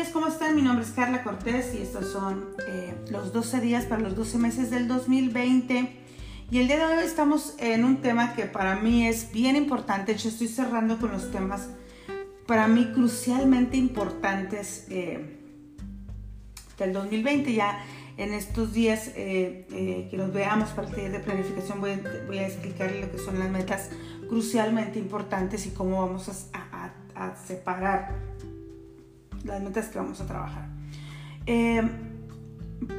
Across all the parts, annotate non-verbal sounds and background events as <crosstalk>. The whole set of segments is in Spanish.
días, ¿cómo están? Mi nombre es Carla Cortés y estos son eh, los 12 días para los 12 meses del 2020. Y el día de hoy estamos en un tema que para mí es bien importante. Yo estoy cerrando con los temas para mí crucialmente importantes eh, del 2020. Ya en estos días eh, que los veamos para el taller de planificación voy, a explicarles lo que son las metas crucialmente importantes y cómo vamos a separar las metas que vamos a trabajar. Eh,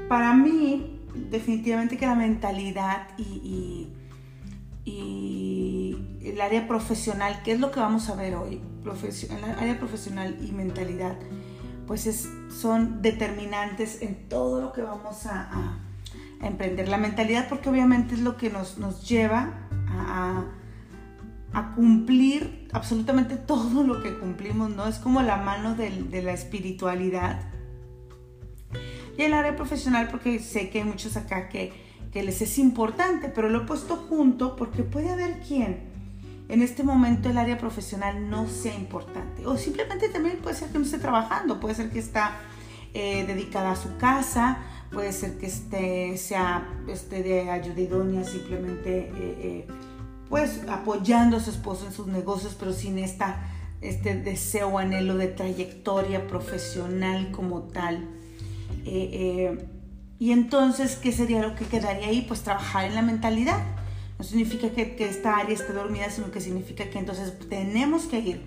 para mí, definitivamente que la mentalidad y, el área profesional, que es lo que vamos a ver hoy, el área profesional y mentalidad, pues es, son determinantes en todo lo que vamos a, emprender. La mentalidad, porque obviamente es lo que nos, nos lleva a a cumplir absolutamente todo lo que cumplimos, ¿no? Es como la mano de, la espiritualidad. Y el área profesional, porque sé que hay muchos acá que, que les es importante, pero lo he puesto junto porque puede haber quien en este momento el área profesional no sea importante. O simplemente también puede ser que no esté trabajando, puede ser que está eh, dedicada a su casa, puede ser que esté, sea esté de ayuda simplemente... Eh, eh, pues apoyando a su esposo en sus negocios, pero sin esta, este deseo anhelo de trayectoria profesional como tal. Eh, eh, y entonces, ¿qué sería lo que quedaría ahí? Pues trabajar en la mentalidad. No significa que, que esta área esté dormida, sino que significa que entonces tenemos que ir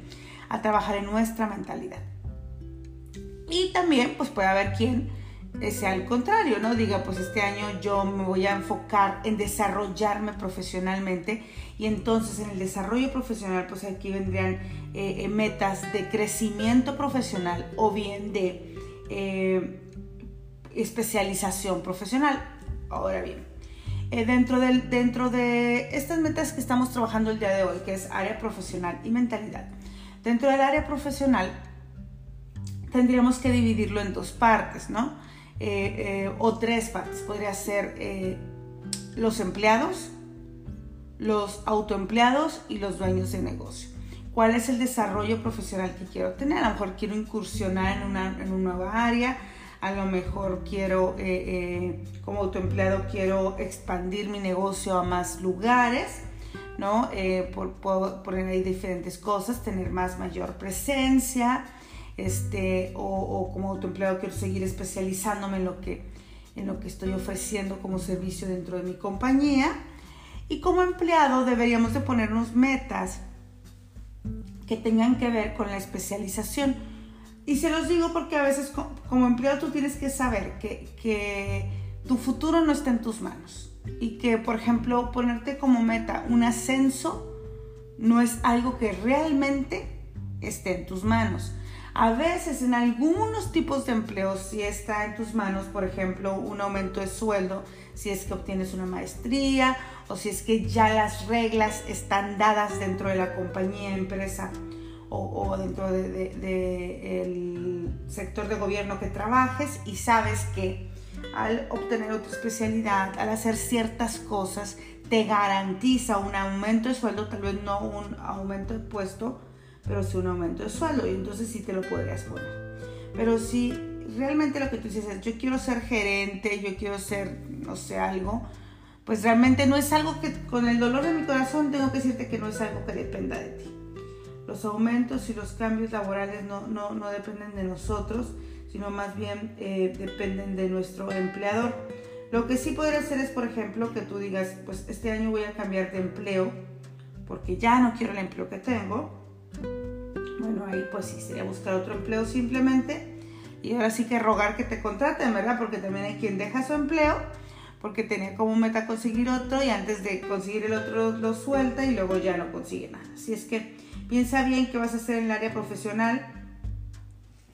a trabajar en nuestra mentalidad. Y también, pues puede haber quien sea al contrario, ¿no? Diga, pues este año yo me voy a enfocar en desarrollarme profesionalmente y entonces en el desarrollo profesional, pues aquí vendrían eh, eh, metas de crecimiento profesional o bien de eh, especialización profesional. Ahora bien, dentro, del, dentro de estas metas que estamos trabajando el día de hoy, que es área profesional y mentalidad, dentro del área profesional tendríamos que dividirlo en dos partes, ¿no? O tres partes. Podría ser los empleados, los autoempleados y los dueños de negocio. ¿Cuál es el desarrollo profesional que quiero tener? A lo mejor quiero incursionar en una, en nueva área, a lo mejor quiero, eh, eh, como autoempleado, quiero expandir mi negocio a más lugares, ¿no? Eh, por, poner ahí diferentes cosas, tener más mayor presencia, este, o, o, como autoempleado quiero seguir especializándome en lo, que, en lo que estoy ofreciendo como servicio dentro de mi compañía y como empleado deberíamos de ponernos metas que tengan que ver con la especialización. Y se los digo porque a veces como empleado tú tienes que saber que, que tu futuro no está en tus manos. Y que, por ejemplo, ponerte como meta un ascenso no es algo que realmente esté en tus manos. A veces en algunos tipos de empleos si está en tus manos, por ejemplo, un aumento de sueldo, si es que obtienes una maestría o si es que ya las reglas están dadas dentro de la compañía, empresa o, dentro del de, sector de gobierno que trabajes y sabes que al obtener otra especialidad, al hacer ciertas cosas, te garantiza un aumento de sueldo, tal vez no un aumento de puesto, pero sí un aumento de sueldo y entonces sí te lo podrías poner. Pero si realmente lo que tú dices es, yo quiero ser gerente, yo quiero ser, no sé, algo, pues realmente no es algo que con el dolor de mi corazón tengo que decirte que no es algo que dependa de ti. Los aumentos y los cambios laborales no, no, no dependen de nosotros, sino más bien eh, dependen de nuestro empleador. Lo que sí podría hacer es, por ejemplo, que tú digas, pues este año voy a cambiar de empleo porque ya no quiero el empleo que tengo bueno, ahí pues sí, sería buscar otro empleo simplemente. Y ahora sí que rogar que te contraten, ¿verdad? Porque también hay quien deja su empleo porque tenía como meta conseguir otro y antes de conseguir el otro lo suelta y luego ya no consigue nada. Así es que piensa bien qué vas a hacer en el área profesional.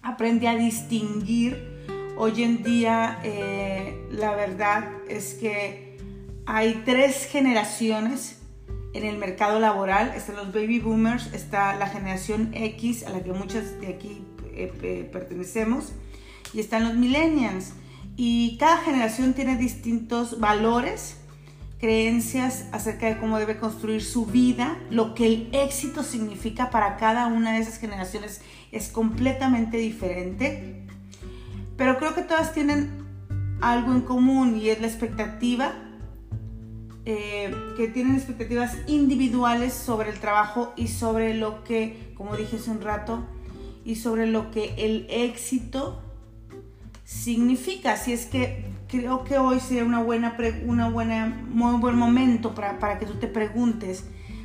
Aprende a distinguir. Hoy en día eh, la verdad es que hay tres generaciones en el mercado laboral, están los baby boomers, está la generación X, a la que muchas de aquí eh, pertenecemos, y están los millennials. Y cada generación tiene distintos valores, creencias acerca de cómo debe construir su vida, lo que el éxito significa para cada una de esas generaciones es completamente diferente. pero creo que todas tienen algo en común y es la expectativa, eh, que tienen expectativas individuales sobre el trabajo y sobre lo que, como dije hace un rato, y sobre lo que el éxito significa. Así es que creo que hoy sería una buena, una buena, muy buen momento para, para que tú te preguntes,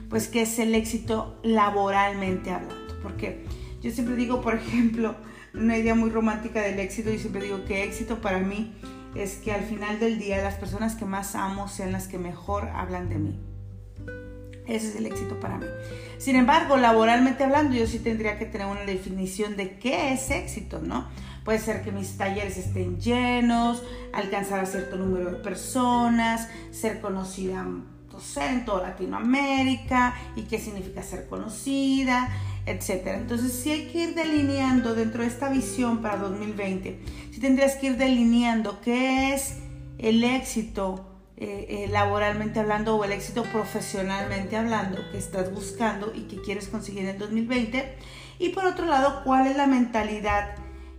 pues, qué es el éxito laboralmente hablando. Porque yo siempre digo, por <laughs> ejemplo, una idea muy romántica del éxito, y siempre digo que éxito para mí es que al final del día las personas que más amo sean las que mejor hablan de mí. Ese es el éxito para mí. Sin embargo, laboralmente hablando, yo sí tendría que tener una definición de qué es éxito, ¿no? Puede ser que mis talleres estén llenos, alcanzar a cierto número de personas, ser conocida en toda Latinoamérica y qué significa ser conocida, etc. Entonces, sí hay que ir delineando dentro de esta visión para 2020, sí tendrías que ir delineando qué es el éxito eh, eh, laboralmente hablando o el éxito profesionalmente hablando que estás buscando y que quieres conseguir en 2020. Y por otro lado, cuál es la mentalidad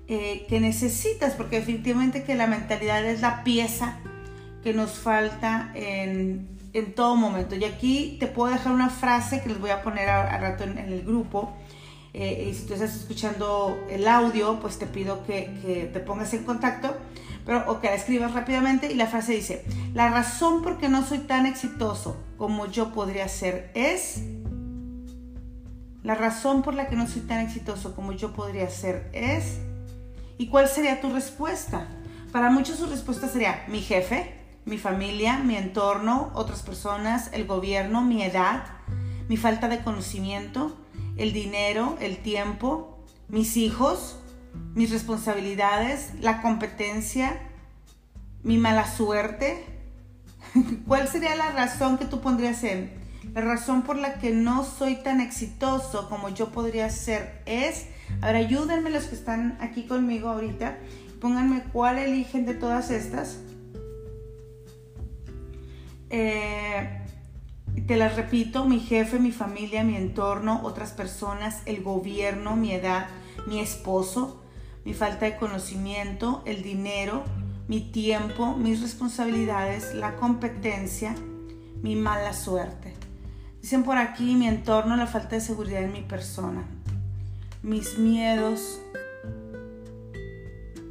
eh, que necesitas, porque definitivamente que la mentalidad es la pieza que nos falta en, en todo momento. Y aquí te puedo dejar una frase que les voy a poner a, rato en, el grupo. Eh, y si tú estás escuchando el audio, pues te pido que, que, te pongas en contacto, pero o que la escribas rápidamente. Y la frase dice, la razón por qué no soy tan exitoso como yo podría ser es... La razón por la que no soy tan exitoso como yo podría ser es... ¿Y cuál sería tu respuesta? Para muchos su respuesta sería mi jefe, mi familia, mi entorno, otras personas, el gobierno, mi edad, mi falta de conocimiento, el dinero, el tiempo, mis hijos, mis responsabilidades, la competencia, mi mala suerte. <laughs> ¿Cuál sería la razón que tú pondrías en? La razón por la que no soy tan exitoso como yo podría ser es a ver, ayúdenme los que están aquí conmigo ahorita. Pónganme cuál eligen de todas estas. Eh, te las repito, mi jefe, mi familia, mi entorno, otras personas, el gobierno, mi edad, mi esposo, mi falta de conocimiento, el dinero, mi tiempo, mis responsabilidades, la competencia, mi mala suerte. Dicen por aquí mi entorno, la falta de seguridad en mi persona mis miedos,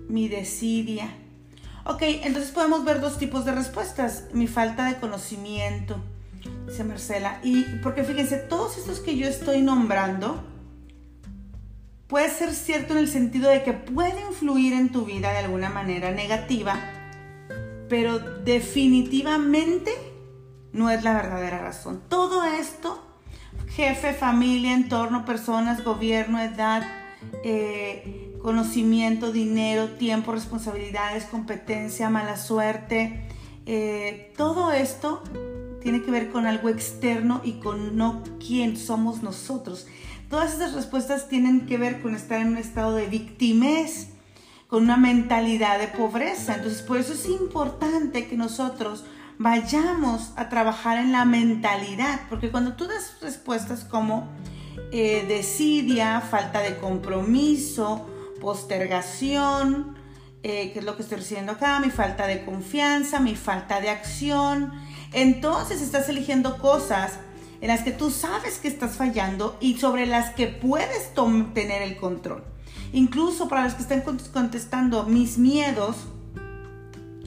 mi desidia. Ok, entonces podemos ver dos tipos de respuestas. Mi falta de conocimiento, dice Marcela. Y porque fíjense, todos estos que yo estoy nombrando, puede ser cierto en el sentido de que puede influir en tu vida de alguna manera negativa, pero definitivamente no es la verdadera razón. Todo esto jefe, familia, entorno, personas, gobierno, edad, eh, conocimiento, dinero, tiempo, responsabilidades, competencia, mala suerte. Eh, todo esto tiene que ver con algo externo y con no quién somos nosotros. Todas estas respuestas tienen que ver con estar en un estado de victimez, con una mentalidad de pobreza. Entonces, por eso es importante que nosotros vayamos a trabajar en la mentalidad, porque cuando tú das respuestas como eh, desidia, falta de compromiso, postergación, eh, que es lo que estoy diciendo acá, mi falta de confianza, mi falta de acción, entonces estás eligiendo cosas en las que tú sabes que estás fallando y sobre las que puedes tener el control. Incluso para los que están contestando mis miedos,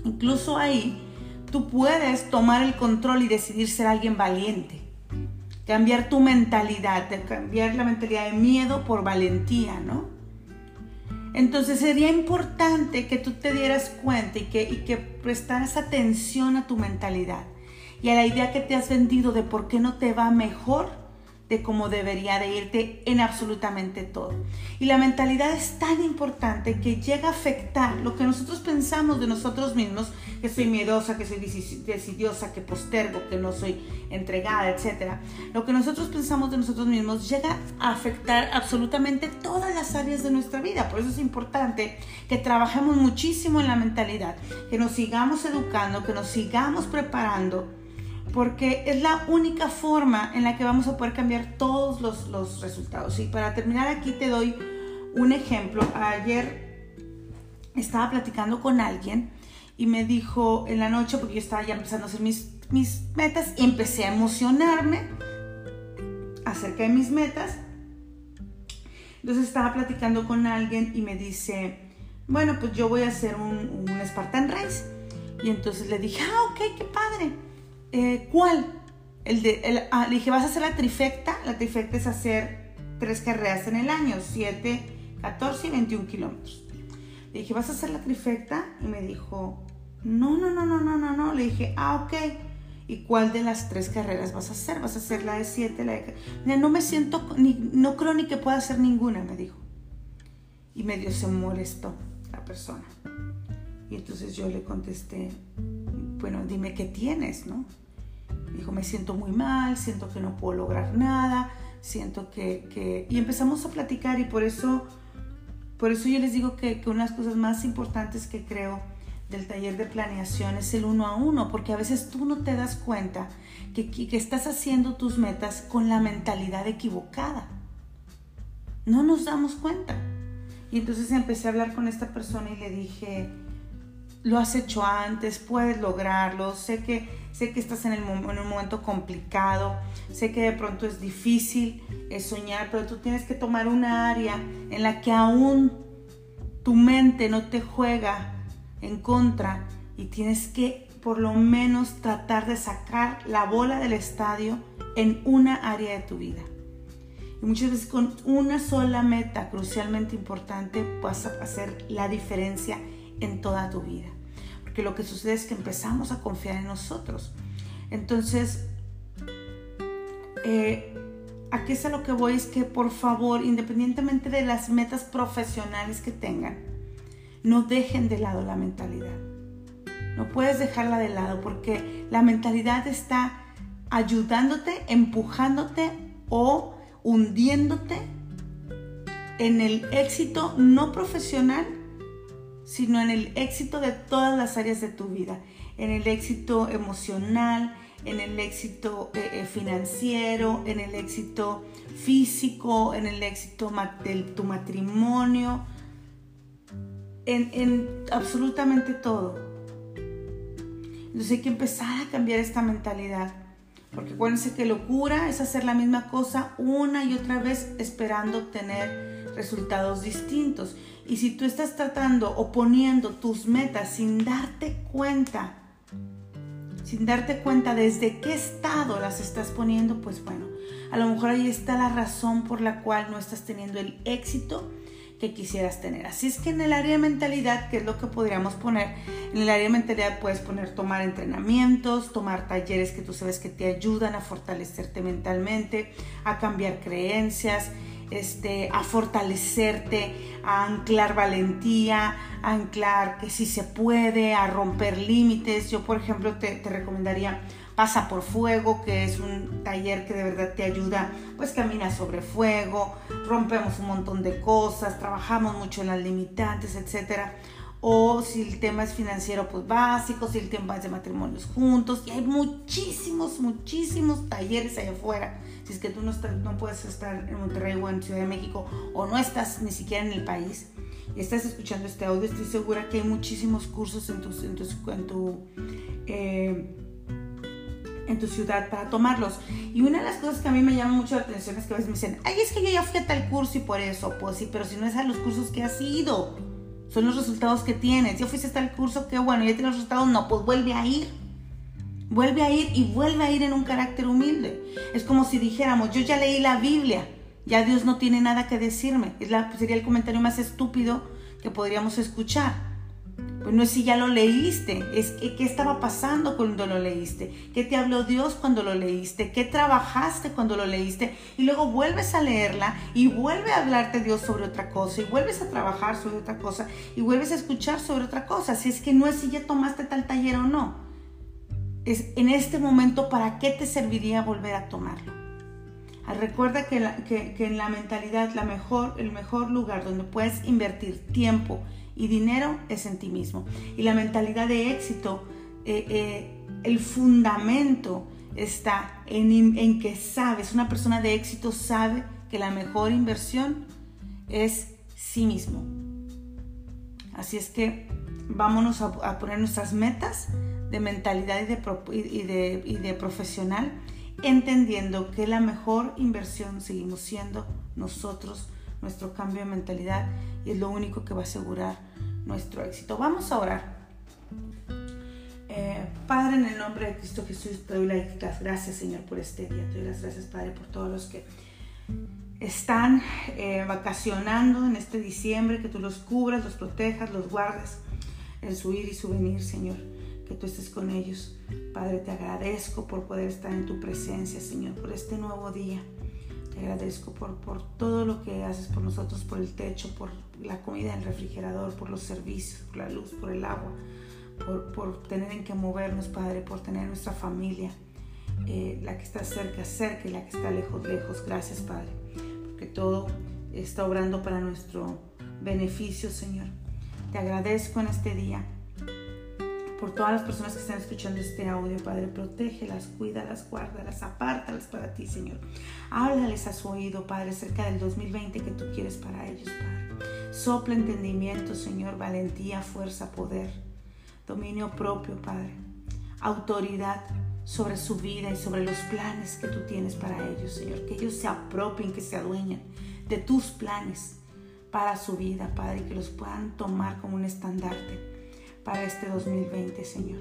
incluso ahí tú puedes tomar el control y decidir ser alguien valiente. Cambiar tu mentalidad, cambiar la mentalidad de miedo por valentía, ¿no? Entonces sería importante que tú te dieras cuenta y que, y que prestaras atención a tu mentalidad y a la idea que te has vendido de por qué no te va mejor de cómo debería de irte en absolutamente todo. Y la mentalidad es tan importante que llega a afectar lo que nosotros pensamos de nosotros mismos, que soy miedosa, que soy decidiosa, que postergo, que no soy entregada, etc. Lo que nosotros pensamos de nosotros mismos llega a afectar absolutamente todas las áreas de nuestra vida. Por eso es importante que trabajemos muchísimo en la mentalidad, que nos sigamos educando, que nos sigamos preparando porque es la única forma en la que vamos a poder cambiar todos los, resultados. Y para terminar aquí te doy un ejemplo. Ayer estaba platicando con alguien y me dijo en la noche, porque yo estaba ya empezando a hacer mis, mis metas, y empecé a emocionarme acerca de mis metas. Entonces estaba platicando con alguien y me dice, bueno, pues yo voy a hacer un, un Spartan Race. Y entonces le dije, ah, ok, qué padre. Eh, ¿Cuál? El de, ah, le dije, vas a hacer la trifecta. La trifecta es hacer tres carreras en el año, 7, 14 y 21 kilómetros. Le dije, ¿vas a hacer la trifecta? Y me dijo, no, no, no, no, no, no, no. Le dije, ah, ok. ¿Y cuál de las tres carreras vas a hacer? ¿Vas a hacer la de 7, la de... No me siento, ni, no creo ni que pueda hacer ninguna, me dijo. Y medio se molestó la persona. Y entonces yo le contesté, bueno, dime qué tienes, ¿no? dijo, me siento muy mal, siento que no puedo lograr nada, siento que... que... Y empezamos a platicar y por eso por eso yo les digo que, una de las cosas más importantes que creo del taller de planeación es el uno a uno, porque a veces tú no te das cuenta que, que, estás haciendo tus metas con la mentalidad equivocada. No nos damos cuenta. Y entonces empecé a hablar con esta persona y le dije, lo has hecho antes, puedes lograrlo, sé que, sé que estás en, un momento complicado, sé que de pronto es difícil soñar, pero tú tienes que tomar una área en la que aún tu mente no te juega en contra y tienes que por lo menos tratar de sacar la bola del estadio en una área de tu vida. Y muchas veces con una sola meta crucialmente importante vas a hacer la diferencia en toda tu vida. Porque lo que sucede es que empezamos a confiar en nosotros. Entonces, eh, aquí es a lo que voy, es que por favor, independientemente de las metas profesionales que tengan, no dejen de lado la mentalidad. No puedes dejarla de lado porque la mentalidad está ayudándote, empujándote o hundiéndote en el éxito no profesional, sino en el éxito de todas las áreas de tu vida, en el éxito emocional, en el éxito eh, eh, financiero, en el éxito físico, en el éxito de tu matrimonio, en, en absolutamente todo. Entonces hay que empezar a cambiar esta mentalidad. Porque acuérdense que locura es hacer la misma cosa una y otra vez esperando tener resultados distintos. Y si tú estás tratando o poniendo tus metas sin darte cuenta sin darte cuenta desde qué estado las estás poniendo, pues bueno, a lo mejor ahí está la razón por la cual no estás teniendo el éxito que quisieras tener. Así es que en el área de mentalidad, ¿qué es lo que podríamos poner? En el área de mentalidad puedes poner tomar entrenamientos, tomar talleres que tú sabes que te ayudan a fortalecerte mentalmente, a cambiar creencias, este, a fortalecerte, a anclar valentía, a anclar que sí se puede, a romper límites. Yo, por ejemplo, te, te recomendaría Pasa por Fuego, que es un taller que de verdad te ayuda, pues camina sobre fuego, rompemos un montón de cosas, trabajamos mucho en las limitantes, etcétera o si el tema es financiero, pues básico, si el tema es de matrimonios juntos, y hay muchísimos, muchísimos talleres allá afuera. Si es que tú no, no puedes estar en Monterrey o en Ciudad de México, o no estás ni siquiera en el país, estás escuchando este audio, estoy segura que hay muchísimos cursos en tu, en tu, en tu, eh, en tu ciudad para tomarlos. Y una de las cosas que a mí me llama mucho la atención es que a veces me dicen, ay, es que yo ya fui a tal curso y por eso, pues sí, pero si no es a los cursos que has ido son los resultados que tienes. Ya fuiste hasta el curso, qué bueno, ya tienes los resultados, no, pues vuelve a ir. Vuelve a ir y vuelve a ir en un carácter humilde. Es como si dijéramos, yo ya leí la Biblia, ya Dios no tiene nada que decirme. Es la, sería el comentario más estúpido que podríamos escuchar. Pues no es si ya lo leíste, es qué estaba pasando cuando lo leíste, qué te habló Dios cuando lo leíste, qué trabajaste cuando lo leíste y luego vuelves a leerla y vuelve a hablarte Dios sobre otra cosa y vuelves a trabajar sobre otra cosa y vuelves a escuchar sobre otra cosa. Si es que no es si ya tomaste tal taller o no. Es en este momento para qué te serviría volver a tomarlo. Ah, recuerda que, que en la mentalidad la mejor, el mejor lugar donde puedes invertir tiempo, y dinero es en ti mismo. Y la mentalidad de éxito, eh, eh, el fundamento está en, en que sabes, una persona de éxito sabe que la mejor inversión es sí mismo. Así es que vámonos a, poner nuestras metas de mentalidad y de, y de profesional, entendiendo que la mejor inversión seguimos siendo nosotros, nuestro cambio de mentalidad, y es lo único que va a asegurar nuestro éxito. Vamos a orar. Eh, Padre, en el nombre de Cristo Jesús, te doy las gracias, Señor, por este día. Te doy las gracias, Padre, por todos los que están eh, vacacionando en este diciembre, que tú los cubras, los protejas, los guardes en su ir y su venir, Señor. Que tú estés con ellos. Padre, te agradezco por poder estar en tu presencia, Señor, por este nuevo día. Te agradezco por, por todo lo que haces por nosotros, por el techo, por la comida en el refrigerador, por los servicios, por la luz, por el agua, por, por tener en que movernos, Padre, por tener nuestra familia, eh, la que está cerca, cerca y la que está lejos, lejos. Gracias, Padre, porque todo está obrando para nuestro beneficio, Señor. Te agradezco en este día por todas las personas que están escuchando este audio, Padre. Protégelas, cuídalas, guárdalas, apártalas para ti, Señor. Háblales a su oído, Padre, cerca del 2020 que tú quieres para ellos, Padre. Sopla entendimiento, Señor, valentía, fuerza, poder, dominio propio, Padre. Autoridad sobre su vida y sobre los planes que tú tienes para ellos, Señor. Que ellos se apropien, que se adueñen de tus planes para su vida, Padre, y que los puedan tomar como un estandarte para este 2020, Señor.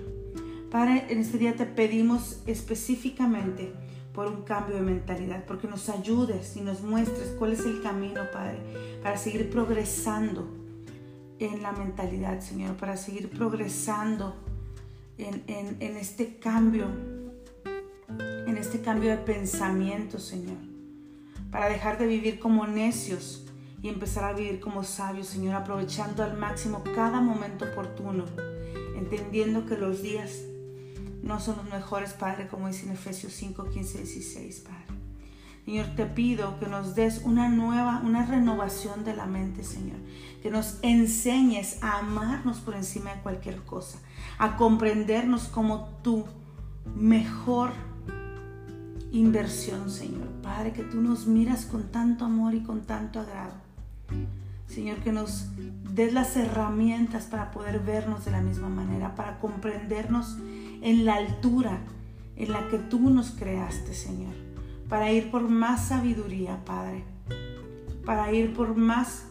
Padre, en este día te pedimos específicamente por un cambio de mentalidad, porque nos ayudes y nos muestres cuál es el camino, Padre, para seguir progresando en la mentalidad, Señor, para seguir progresando en, en este cambio, en este cambio de pensamiento, Señor, para dejar de vivir como necios y empezar a vivir como sabios, Señor, aprovechando al máximo cada momento oportuno, entendiendo que los días no son los mejores, Padre, como dice en Efesios 5, 15, 16, Padre. Señor, te pido que nos des una nueva, una renovación de la mente, Señor. Que nos enseñes a amarnos por encima de cualquier cosa, a comprendernos como tu mejor inversión, Señor. Padre, que tú nos miras con tanto amor y con tanto agrado. Señor, que nos des las herramientas para poder vernos de la misma manera, para comprendernos en la altura en la que tú nos creaste, Señor, para ir por más sabiduría, Padre, para ir por más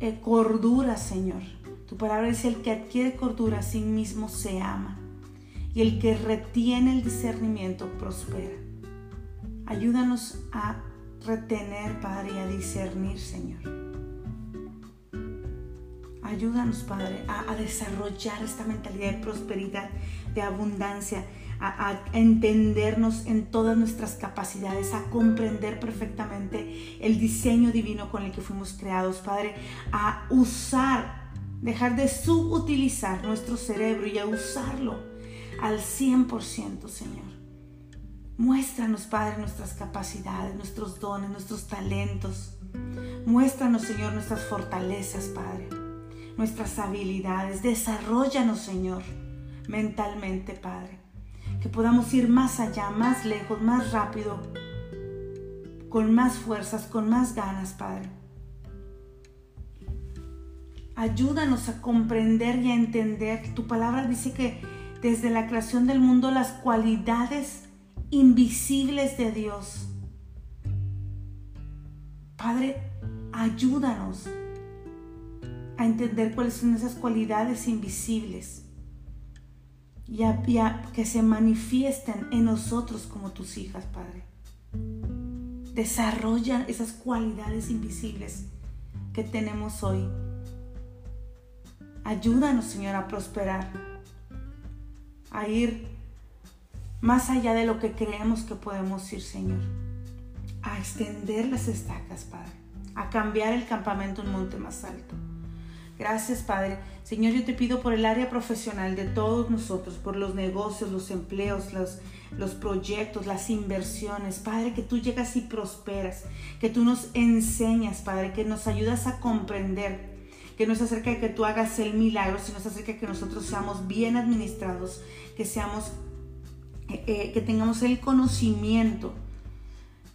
eh, cordura, Señor. Tu palabra dice, el que adquiere cordura a sí mismo se ama, y el que retiene el discernimiento prospera. Ayúdanos a retener, Padre, y a discernir, Señor. Ayúdanos, Padre, a, desarrollar esta mentalidad de prosperidad, de abundancia, a, entendernos en todas nuestras capacidades, a comprender perfectamente el diseño divino con el que fuimos creados, Padre, a usar, dejar de subutilizar nuestro cerebro y a usarlo al 100%, Señor. Muéstranos, Padre, nuestras capacidades, nuestros dones, nuestros talentos. Muéstranos, Señor, nuestras fortalezas, Padre nuestras habilidades. Desarrollanos, Señor, mentalmente, Padre. Que podamos ir más allá, más lejos, más rápido, con más fuerzas, con más ganas, Padre. Ayúdanos a comprender y a entender. Tu palabra dice que desde la creación del mundo las cualidades invisibles de Dios. Padre, ayúdanos a entender cuáles son esas cualidades invisibles y que se manifiesten en nosotros como tus hijas, Padre. Desarrolla esas cualidades invisibles que tenemos hoy. Ayúdanos, Señor, a prosperar, a ir más allá de lo que creemos que podemos ir, Señor. A extender las estacas, Padre. A cambiar el campamento en un monte más alto Gracias, Padre. Señor, yo te pido por el área profesional de todos nosotros, por los negocios, los empleos, los, proyectos, las inversiones. Padre, que tú llegas y prosperas, que tú nos enseñas, Padre, que nos ayudas a comprender, que no es acerca de que tú hagas el milagro, sino es acerca de que nosotros seamos bien administrados, que seamos, eh, eh, que tengamos el conocimiento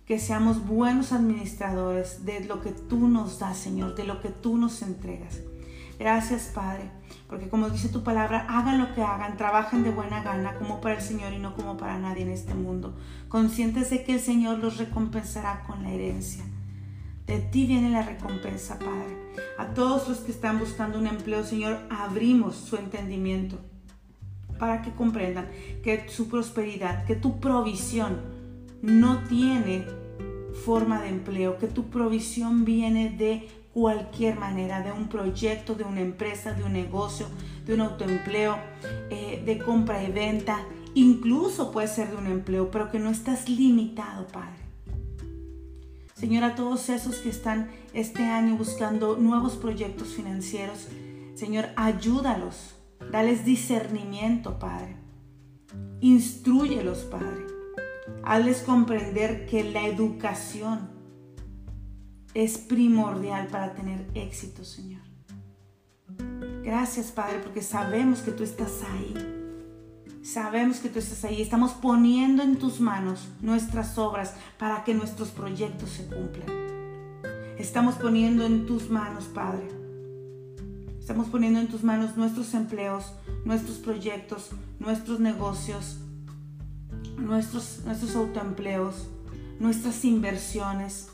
que seamos buenos administradores de lo que tú nos das, Señor, de lo que tú nos entregas. Gracias, Padre, porque como dice tu palabra, hagan lo que hagan, trabajen de buena gana como para el Señor y no como para nadie en este mundo, conscientes de que el Señor los recompensará con la herencia. De ti viene la recompensa, Padre. A todos los que están buscando un empleo, Señor, abrimos su entendimiento para que comprendan que su prosperidad, que tu provisión no tiene forma de empleo, que tu provisión viene de cualquier manera, de un proyecto, de una empresa, de un negocio, de un autoempleo, eh, de compra y venta, incluso puede ser de un empleo, pero que no estás limitado, Padre. Señor, a todos esos que están este año buscando nuevos proyectos financieros, Señor, ayúdalos, dales discernimiento, Padre. Instruyelos, Padre. Hazles comprender que la educación, es primordial para tener éxito, Señor. Gracias, Padre, porque sabemos que tú estás ahí. Sabemos que tú estás ahí. Estamos poniendo en tus manos nuestras obras para que nuestros proyectos se cumplan. Estamos poniendo en tus manos, Padre. Estamos poniendo en tus manos nuestros empleos, nuestros proyectos, nuestros negocios, nuestros, nuestros autoempleos, nuestras inversiones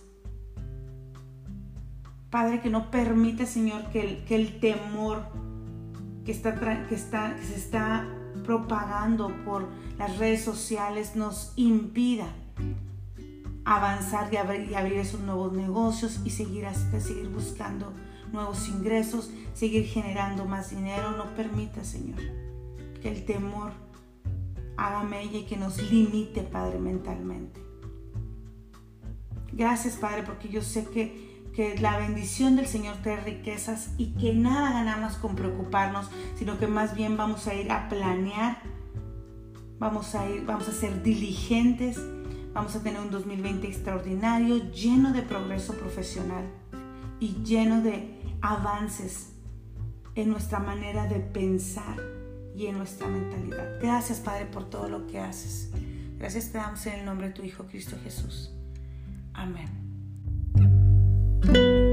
Padre, que no permite, Señor, que el, temor que, está, que, está, se está propagando por las redes sociales nos impida avanzar y abrir, y abrir, esos nuevos negocios y seguir, seguir buscando nuevos ingresos, seguir generando más dinero. No permita, Señor, que el temor haga mella y que nos limite, Padre, mentalmente. Gracias, Padre, porque yo sé que que la bendición del Señor trae riquezas y que nada ganamos con preocuparnos, sino que más bien vamos a ir a planear, vamos a ir, vamos a ser diligentes, vamos a tener un 2020 extraordinario, lleno de progreso profesional y lleno de avances en nuestra manera de pensar y en nuestra mentalidad. Gracias Padre por todo lo que haces. Gracias te damos en el nombre de tu Hijo Cristo Jesús. Amén. Thank you.